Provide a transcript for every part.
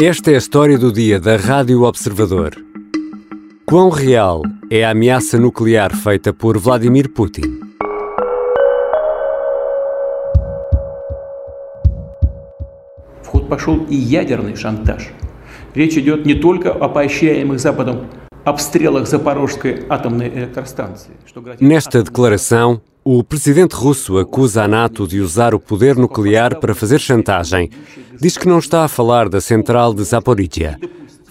Esta é a história do dia da Rádio Observador. Quão real é a ameaça nuclear feita por Vladimir Putin? В ход пошел и ядерный шантаж. Речь идет не только о поощряемых Западом обстрелах Запорожской атомной электростанции. Что грозит Nesta declaração, o presidente russo acusa a NATO de usar o poder nuclear para fazer chantagem. Diz que não está a falar da central de Zaporizhia.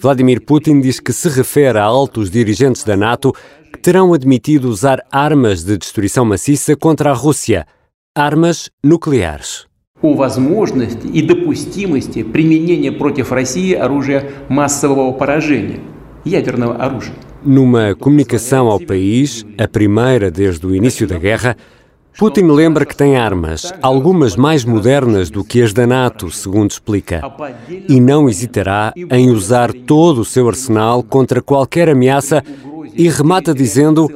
Vladimir Putin diz que se refere a altos dirigentes da NATO que terão admitido usar armas de destruição maciça contra a Rússia, armas nucleares. о возможности и допустимости применения против России оружия массового поражения, ядерного оружия. Numa comunicação ao país, a primeira desde o início da guerra, Putin lembra que tem armas, algumas mais modernas do que as da NATO, segundo explica, e não hesitará em usar todo o seu arsenal contra qualquer ameaça e remata dizendo: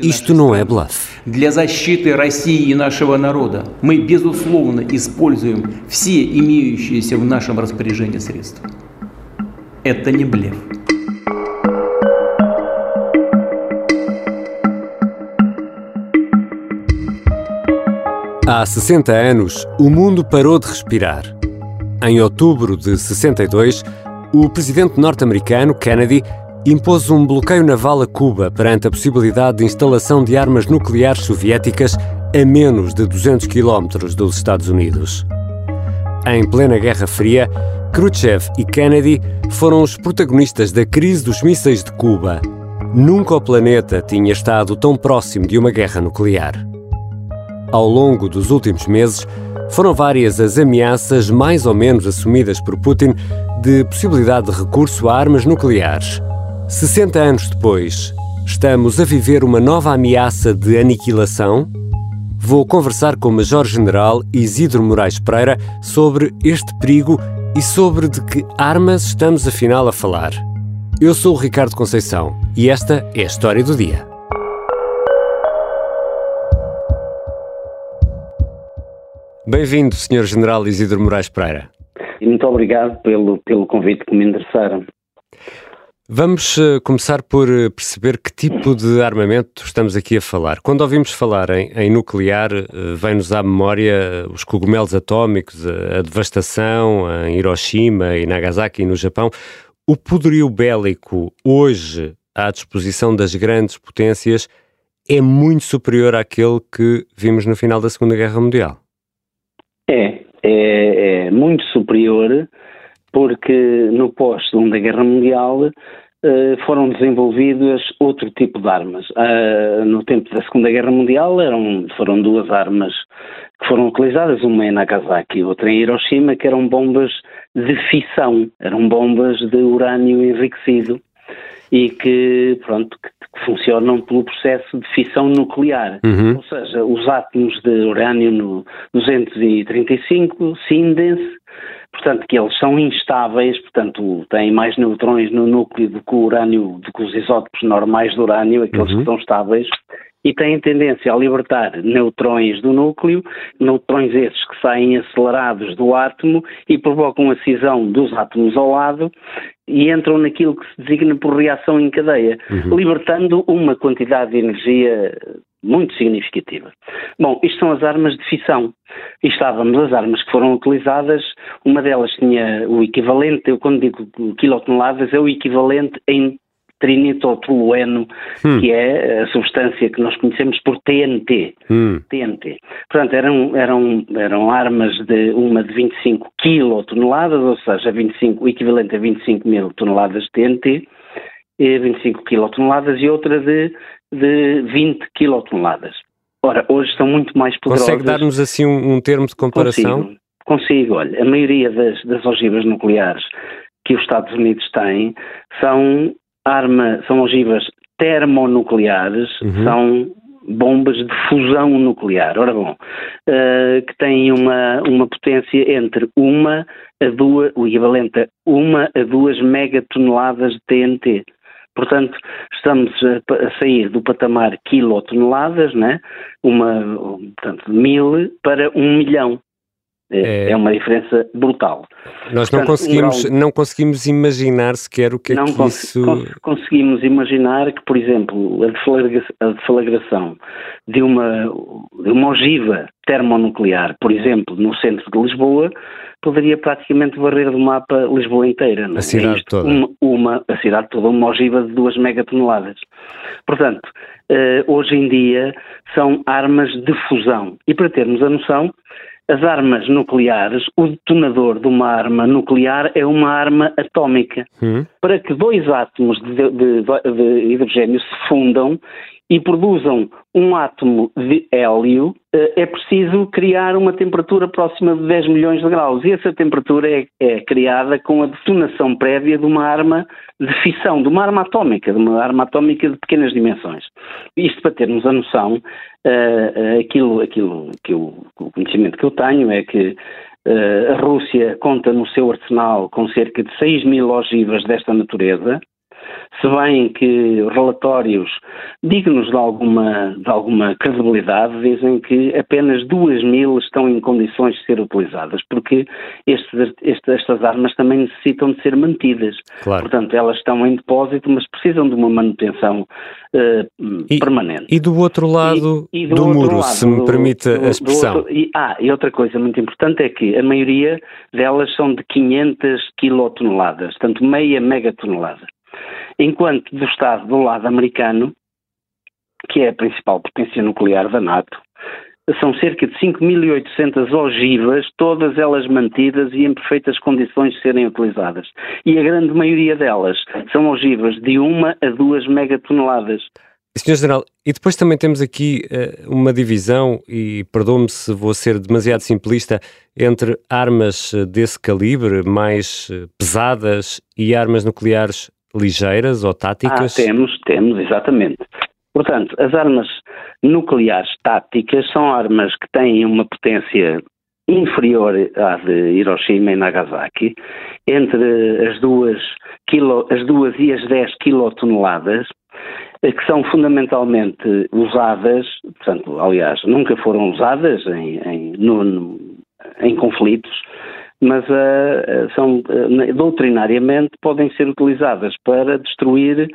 Isto não é bluff. Для защиты России и нашего народа мы, безусловно, используем все имеющиеся в нашем распоряжении средства. Это не блеф. Há 60 anos, o mundo parou de respirar. Em outubro de 62, o presidente norte-americano Kennedy impôs um bloqueio naval a Cuba perante a possibilidade de instalação de armas nucleares soviéticas a menos de 200 quilómetros dos Estados Unidos. Em plena Guerra Fria, Khrushchev e Kennedy foram os protagonistas da crise dos mísseis de Cuba. Nunca o planeta tinha estado tão próximo de uma guerra nuclear. Ao longo dos últimos meses, foram várias as ameaças mais ou menos assumidas por Putin de possibilidade de recurso a armas nucleares. 60 anos depois, estamos a viver uma nova ameaça de aniquilação? Vou conversar com o Major-General Isidro Moraes Pereira sobre este perigo e sobre de que armas estamos afinal a falar. Eu sou o Ricardo Conceição e esta é a história do dia. Bem-vindo, Sr. General Isidro Moraes Pereira. Muito obrigado pelo, pelo convite que me endereçaram. Vamos uh, começar por uh, perceber que tipo de armamento estamos aqui a falar. Quando ouvimos falar em, em nuclear, uh, vem-nos à memória os cogumelos atómicos, a, a, devastação em Hiroshima e Nagasaki no Japão. O poderio bélico hoje à disposição das grandes potências é muito superior àquele que vimos no final da Segunda Guerra Mundial. É, é, é muito superior porque no pós-Segunda Guerra Mundial Uh, foram desenvolvidas outro tipo de armas. Uh, no tempo da Segunda Guerra Mundial eram, foram duas armas que foram utilizadas, uma em Nagasaki e outra em Hiroshima, que eram bombas de fissão, eram bombas de urânio enriquecido e que, pronto, que, funcionam pelo processo de fissão nuclear. Uhum. Ou seja, os átomos de urânio no 235 cindem-se portanto, que eles são instáveis, portanto, têm mais neutrões no núcleo do que o urânio, do que os isótopos normais do urânio, aqueles Uhum. que são estáveis, e têm tendência a libertar neutrões do núcleo, neutrões esses que saem acelerados do átomo e provocam a cisão dos átomos ao lado e entram naquilo que se designa por reação em cadeia, libertando uma quantidade de energia muito significativa. Bom, isto são as armas de fissão. E estávamos as armas que foram utilizadas, uma delas tinha o equivalente, eu quando digo quilotoneladas, é o equivalente em trinitotolueno, Hum. que é a substância que nós conhecemos por TNT. Hum. TNT. Portanto, eram, eram, eram armas de uma de 25 quilotoneladas, ou seja, 25, o equivalente a 25 mil toneladas de TNT, e 25 quilotoneladas, e outra de, de 20 quilotoneladas. Ora, hoje são muito mais poderosas. Consegue dar-nos assim um, um termo de comparação? Consigo, consigo. Olha, a maioria das, das ogivas nucleares que os Estados Unidos têm são arma, são ogivas termonucleares, Uhum. são bombas de fusão nuclear. Ora bom, eh, que têm uma, uma potência entre uma a duas, o equivalente a uma a duas megatoneladas de TNT. Portanto, estamos a, a sair do patamar quilotoneladas, né? uma, portanto, mil para um milhão. É, é, uma diferença brutal. Nós não, Portanto, conseguimos, um grau... não conseguimos imaginar sequer o que é não que cons isso... Cons conseguimos imaginar que, por exemplo, a deflagração de uma, de uma ogiva termonuclear, por exemplo, no centro de Lisboa, poderia praticamente varrer do mapa Lisboa inteira. Não? É? A cidade toda. Uma, uma, a cidade toda, uma ogiva de duas megatoneladas. Portanto, uh, hoje em dia são armas de fusão. E para termos a noção, as armas nucleares, o detonador de uma arma nuclear é uma arma atómica. Hum. Para que dois átomos de, de, de, hidrogênio se fundam e produzam um átomo de hélio, eh, é preciso criar uma temperatura próxima de 10 milhões de graus. E essa temperatura é, é criada com a detonação prévia de uma arma de fissão, de uma arma atómica, de uma arma atómica de pequenas dimensões. Isto para termos a noção, uh, aquilo, aquilo que eu, o conhecimento que eu tenho é que uh, a Rússia conta no seu arsenal com cerca de 6 mil ogivas desta natureza, se bem que relatórios dignos de alguma, de alguma credibilidade dizem que apenas duas mil estão em condições de ser utilizadas, porque estes, estas armas também necessitam de ser mantidas. Claro. Portanto, elas estão em depósito, mas precisam de uma manutenção uh, e, permanente. E do outro lado e, e do, do outro muro, lado, se me permite do, a expressão. Outro, e, ah, e outra coisa muito importante é que a maioria delas são de 500 quilotoneladas, portanto meia megatonelada enquanto do Estado do lado americano, que é a principal potência nuclear da NATO, são cerca de 5.800 ogivas, todas elas mantidas e em perfeitas condições de serem utilizadas. E a grande maioria delas são ogivas de uma a duas megatoneladas. Sr. General, e depois também temos aqui uh, uma divisão, e perdoe-me se vou ser demasiado simplista, entre armas eh, desse calibre, mais uh, pesadas, e armas nucleares ligeiras ou táticas? Ah, temos, temos, exatamente. Portanto, as armas nucleares táticas são armas que têm uma potência inferior à de Hiroshima e Nagasaki, entre as duas, quilo, as duas e as 10 quilotoneladas, eh, que são fundamentalmente usadas, portanto, aliás, nunca foram usadas em, em, no, em conflitos, mas uh, são uh, doutrinariamente podem ser utilizadas para destruir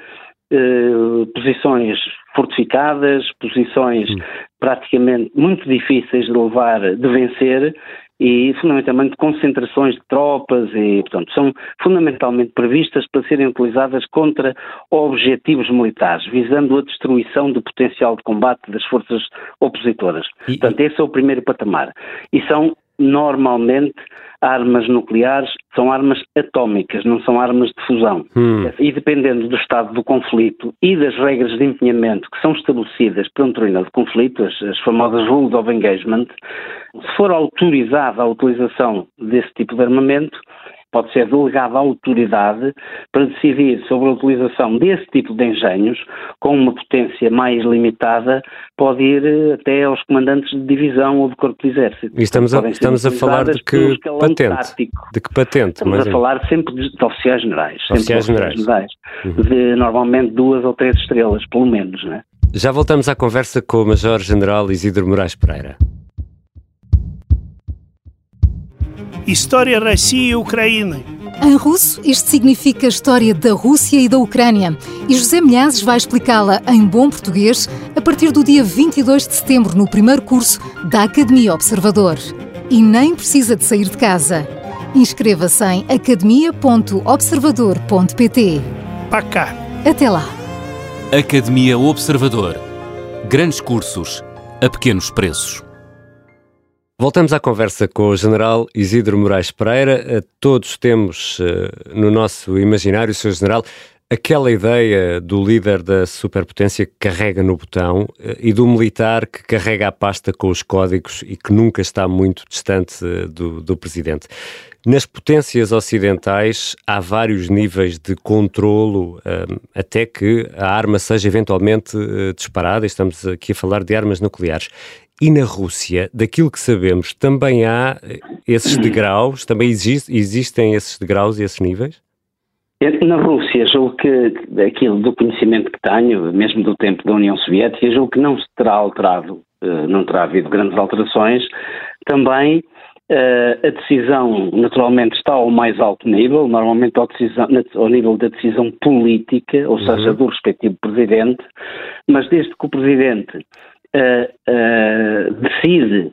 uh, posições fortificadas, posições hum. praticamente muito difíceis de levar, de vencer e fundamentalmente concentrações de tropas e, portanto, são fundamentalmente previstas para serem utilizadas contra objetivos militares, visando a destruição do potencial de combate das forças opositoras. E, portanto, esse é o primeiro patamar. E são normalmente armas nucleares são armas atómicas, não são armas de fusão. Hum. E dependendo do estado do conflito e das regras de empenhamento que são estabelecidas por um determinado conflito, as, as famosas Rules of Engagement, se for autorizada a utilização desse tipo de armamento, pode ser delegado à autoridade para decidir sobre a utilização desse tipo de engenhos, com uma potência mais limitada, pode ir eh, até aos comandantes de divisão ou de corpo de exército. E estamos a, estamos a falar de que patente? Tático. De que patente? Estamos mas... a falar sempre de, de oficiais generais. Oficiais generais. generais uhum. De normalmente duas ou três estrelas, pelo menos, né? Já voltamos à conversa com o Major-General Isidro Moraes Pereira. História России e Ucrânia. Em russo, isto significa história da Rússia e da Ucrânia. E José Milhazes vai explicá-la em bom português a partir do dia 22 de setembro, no primeiro curso da Academia Observador. E nem precisa de sair de casa. Inscreva-se em academia.observador.pt. Para cá. Até lá. Academia Observador. Grandes cursos a pequenos preços. Voltamos à conversa com o general Isidro Moraes Pereira. Todos temos uh, no nosso imaginário, Sr. General, aquela ideia do líder da superpotência que carrega no botão uh, e do militar que carrega a pasta com os códigos e que nunca está muito distante uh, do, do presidente. Nas potências ocidentais há vários níveis de controlo até que a arma seja eventualmente disparada. Estamos aqui a falar de armas nucleares. E na Rússia, daquilo que sabemos, também há esses degraus, também existe, existem esses degraus e esses níveis? Na Rússia, julgo que aquilo do conhecimento que tenho, mesmo do tempo da União Soviética, julgo que não se terá alterado, eh, não terá havido grandes alterações. Também Uh, a decisão, naturalmente, está ao mais alto nível, normalmente ao, decisão, ao nível da decisão política, ou seja, uhum. do respectivo presidente, mas desde que o presidente uh, decide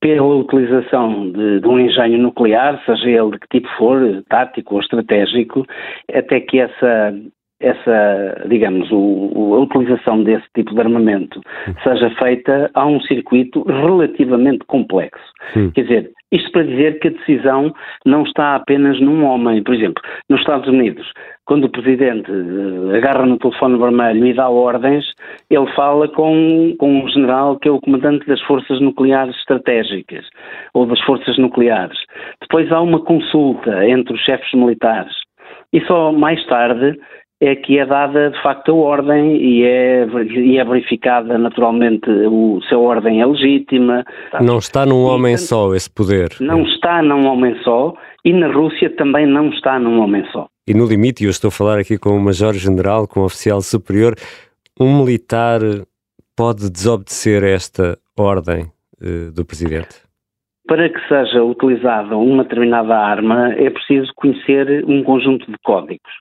pela utilização de, de, um engenho nuclear, seja ele de que tipo for, tático ou estratégico, até que essa, essa digamos, o, a utilização desse tipo de armamento seja feita a um circuito relativamente complexo. Sim. Quer dizer, isto para dizer que a decisão não está apenas num homem. Por exemplo, nos Estados Unidos, quando o Presidente eh, agarra no telefone vermelho e dá ordens, ele fala com, com um general que é o comandante das forças nucleares estratégicas, ou das forças nucleares. Depois há uma consulta entre os chefes militares. E só mais tarde é que é dada de facto a ordem e é, e é verificada naturalmente o, se a ordem é legítima. Não está num homem e, só esse poder. Não está num homem só e na Rússia também não está num homem só. E no limite, e eu estou a falar aqui com um major-general, com um oficial superior, um militar pode desobedecer esta ordem uh, do presidente? Para que seja utilizada uma determinada arma, é preciso conhecer um conjunto de códigos.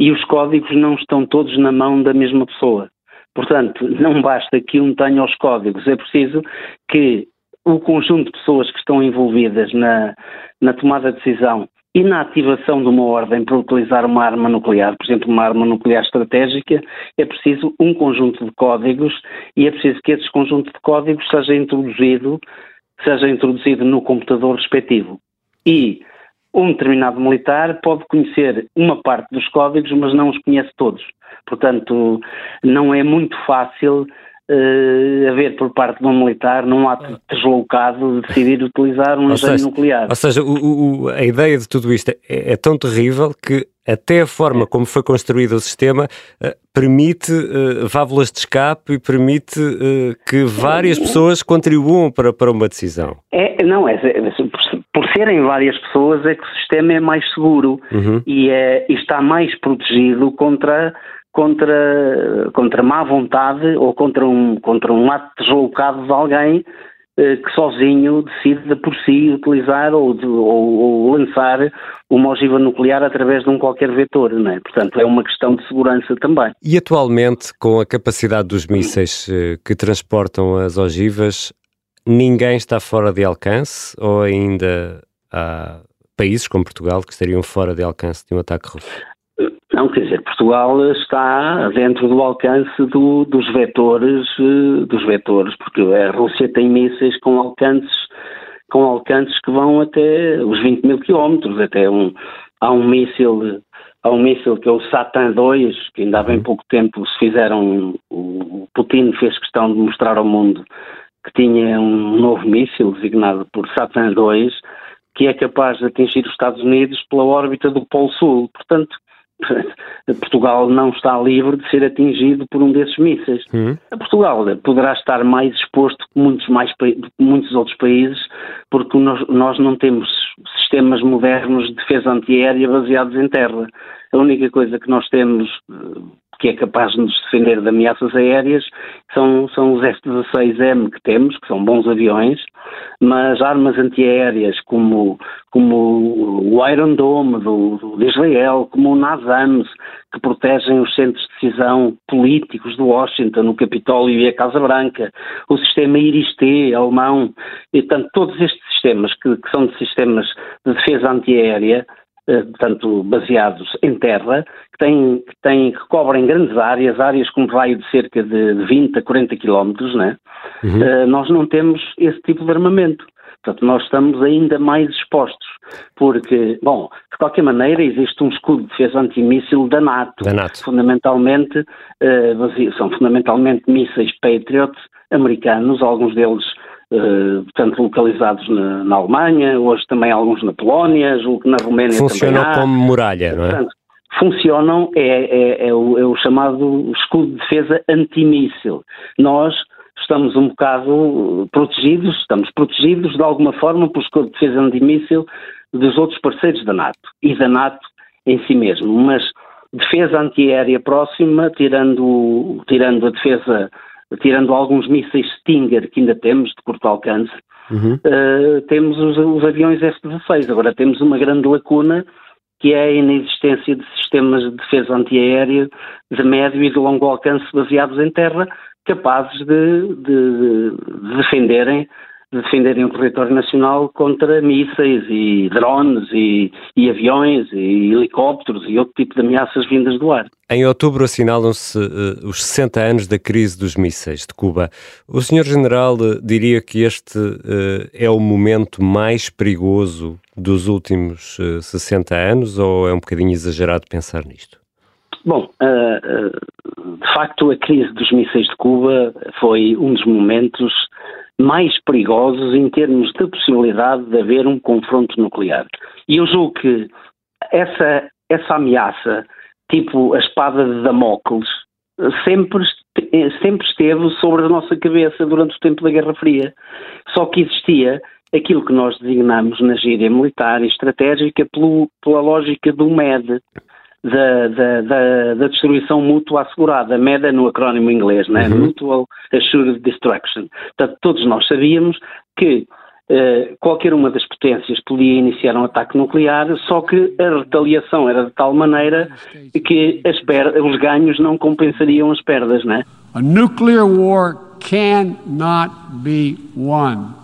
E os códigos não estão todos na mão da mesma pessoa. Portanto, não basta que um tenha os códigos, é preciso que o conjunto de pessoas que estão envolvidas na, na tomada de decisão e na ativação de uma ordem para utilizar uma arma nuclear, por exemplo, uma arma nuclear estratégica, é preciso um conjunto de códigos e é preciso que esse conjunto de códigos seja introduzido seja introduzido no computador respectivo. E um determinado militar pode conhecer uma parte dos códigos, mas não os conhece todos. Portanto, não é muito fácil uh, haver por parte de um militar, num ato deslocado, decidir utilizar um engenho nuclear. Ou seja, o, o, a ideia de tudo isto é, é, tão terrível que até a forma como foi construído o sistema uh, permite uh, válvulas de escape e permite uh, que várias pessoas contribuam para, para uma decisão. É, não, é, é, por serem várias pessoas é que o sistema é mais seguro uhum. e, é, e está mais protegido contra contra, contra má vontade ou contra um, contra um ato deslocado de alguém eh, que sozinho decide por si utilizar ou, de, ou, ou, lançar uma ogiva nuclear através de um qualquer vetor, não é? Portanto, é uma questão de segurança também. E atualmente, com a capacidade dos mísseis eh, que transportam as ogivas, ninguém está fora de alcance ou ainda há países como Portugal que estariam fora de alcance de um ataque russo? Não, quer dizer, Portugal está dentro do alcance do, dos vetores, eh, dos vetores, porque a Rússia tem mísseis com alcances, com alcances que vão até os 20 mil quilómetros, até um, há um míssil, há um míssil que é o Satan 2, que ainda há bem pouco tempo se fizeram, o Putin fez questão de mostrar ao mundo que tinha um novo míssil designado por Satan 2, que é capaz de atingir os Estados Unidos pela órbita do Polo Sul. Portanto, Portugal não está livre de ser atingido por um desses mísseis. Uhum. Portugal poderá estar mais exposto que muitos, mais, muitos outros países, porque nós, nós não temos sistemas modernos de defesa antiaérea baseados em terra. A única coisa que nós temos eh, que é capaz de nos defender de ameaças aéreas são, são os F-16M que temos, que são bons aviões, mas armas antiaéreas como, como o Iron Dome do, do, de Israel, como o NASAMS, que protegem os centros de decisão políticos de Washington, o Capitólio e a Casa Branca, o sistema IRIS-T alemão, e tanto todos estes sistemas que, que são de sistemas de defesa antiaérea, portanto, baseados em terra, que, têm, que, têm, que cobrem grandes áreas, áreas com raio de cerca de 20 a 40 quilómetros, né? Uhum. Uh, nós não temos esse tipo de armamento. Portanto, nós estamos ainda mais expostos, porque, bom, de qualquer maneira, existe um escudo de defesa antimíssil da NATO. Da NATO. Fundamentalmente, uh, são fundamentalmente mísseis Patriot americanos, alguns deles uh, portanto, localizados na, na, Alemanha, hoje também alguns na Polónia, julgo que na Roménia Funcionam também há. como muralha, não é? Portanto, funcionam, é, é, é, o, é o chamado escudo de defesa antimíssil. Nós estamos um bocado protegidos, estamos protegidos de alguma forma por escudo de defesa antimíssil dos outros parceiros da NATO e da NATO em si mesmo, mas defesa antiaérea próxima, tirando, tirando a defesa tirando alguns mísseis Stinger que ainda temos de curto alcance, uhum. uh, temos os, os aviões F-16. Agora temos uma grande lacuna que é a inexistência de sistemas de defesa antiaérea de médio e de longo alcance baseados em terra, capazes de, de, de defenderem defenderem o território nacional contra mísseis e drones e, e, aviões e helicópteros e outro tipo de ameaças vindas do ar. Em outubro assinalam-se uh, os 60 anos da crise dos mísseis de Cuba. O Sr. General uh, diria que este uh, é o momento mais perigoso dos últimos 60 anos ou é um bocadinho exagerado pensar nisto? Bom, de facto a crise dos mísseis de Cuba foi um dos momentos mais perigosos em termos da possibilidade de haver um confronto nuclear. E eu julgo que essa, essa ameaça, tipo a espada de Damocles, sempre, sempre esteve sobre a nossa cabeça durante o tempo da Guerra Fria. Só que existia aquilo que nós designamos na gíria militar e estratégica pelo, pela lógica do MED, da, da, da, da, destruição mútua assegurada, MEDA no acrónimo inglês, né? Uhum. Mutual Assured Destruction. Portanto, todos nós sabíamos que uh, qualquer uma das potências podia iniciar um ataque nuclear, só que a retaliação era de tal maneira que os ganhos não compensariam as perdas, né? A nuclear war cannot be won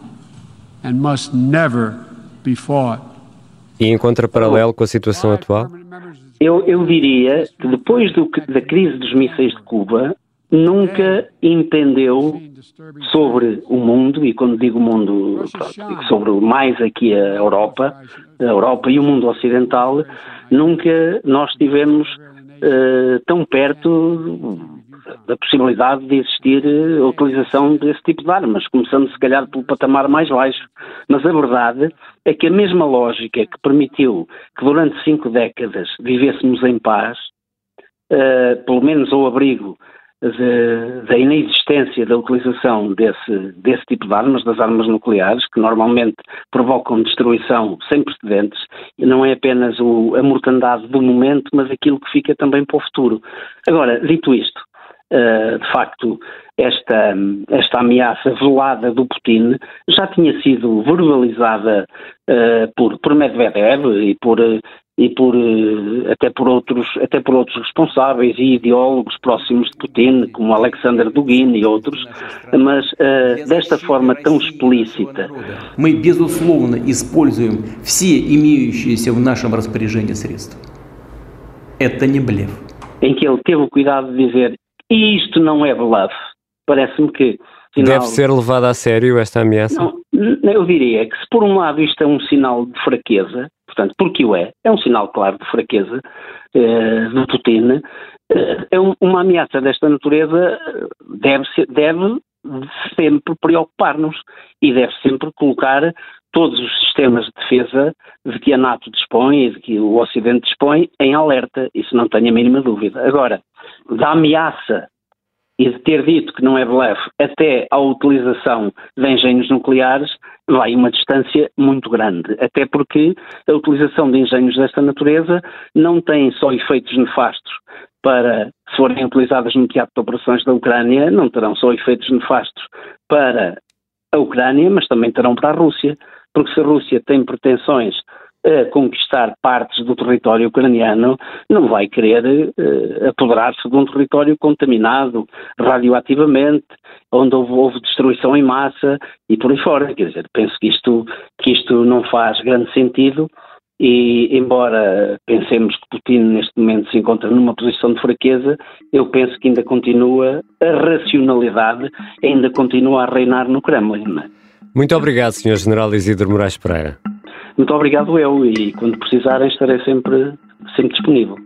and must never be fought. E encontra paralelo com a situação atual? Eu, eu diria que depois do, da crise dos mísseis de Cuba, nunca entendeu sobre o mundo, e quando digo mundo, digo sobre mais aqui a Europa, a Europa e o mundo ocidental, nunca nós tivemos uh, tão perto da possibilidade de existir a utilização desse tipo de armas, começando se calhar pelo patamar mais baixo. Mas a verdade é que a mesma lógica que permitiu que durante cinco décadas vivêssemos em paz, uh, pelo menos ao abrigo da inexistência da utilização desse, desse tipo de armas, das armas nucleares, que normalmente provocam destruição sem precedentes, e não é apenas o, a mortandade do momento, mas aquilo que fica também para o futuro. Agora, dito isto, Uh, de facto, esta, esta ameaça velada do Putin já tinha sido verbalizada uh, por, por Medvedev e por, e por uh, até por outros até por outros responsáveis e ideólogos próximos de Putin, como Alexander Dugin e outros, mas desta forma tão explícita. Мы безусловно используем все имеющиеся в нашем распоряжении средства. Это не блеф. Em que ele teve o cuidado de dizer e isto não é bluff. Parece-me que. Deve ser levada a sério esta ameaça? Não, eu diria que se por um lado isto é um sinal de fraqueza, portanto, porque o é, é um sinal claro de fraqueza eh, de Putin, eh, é um, uma ameaça desta natureza deve, ser, deve sempre preocupar-nos e deve sempre colocar todos os sistemas de defesa de que a NATO dispõe e de que o Ocidente dispõe em alerta, isso não tenho a mínima dúvida. Agora, da ameaça e de ter dito que não é bluff até à utilização de engenhos nucleares, vai uma distância muito grande. Até porque a utilização de engenhos desta natureza não tem só efeitos nefastos para, se forem utilizadas no teatro de operações da Ucrânia, não terão só efeitos nefastos para a Ucrânia, mas também terão para a Rússia. Porque se a Rússia tem pretensões a conquistar partes do território ucraniano, não vai querer uh, apoderar-se de um território contaminado radioativamente, onde houve, houve, destruição em massa e por aí fora. Quer dizer, penso que isto, que isto não faz grande sentido e, embora pensemos que Putin neste momento se encontra numa posição de fraqueza, eu penso que ainda continua, a racionalidade ainda continua a reinar no Kremlin. Muito obrigado, Sr. General Isidro Moraes Pereira. Muito obrigado eu e quando precisarem estarei sempre, sempre disponível.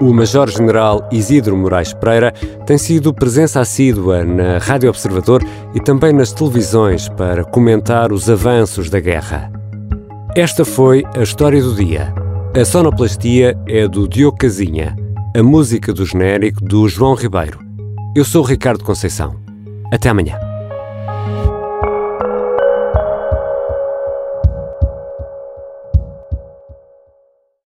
O Major-General Isidro Moraes Pereira tem sido presença assídua na Rádio Observador e também nas televisões para comentar os avanços da guerra. Esta foi a história do dia. A sonoplastia é do Diogo Casinha, a música do genérico do João Ribeiro. Eu sou Ricardo Conceição. Até amanhã.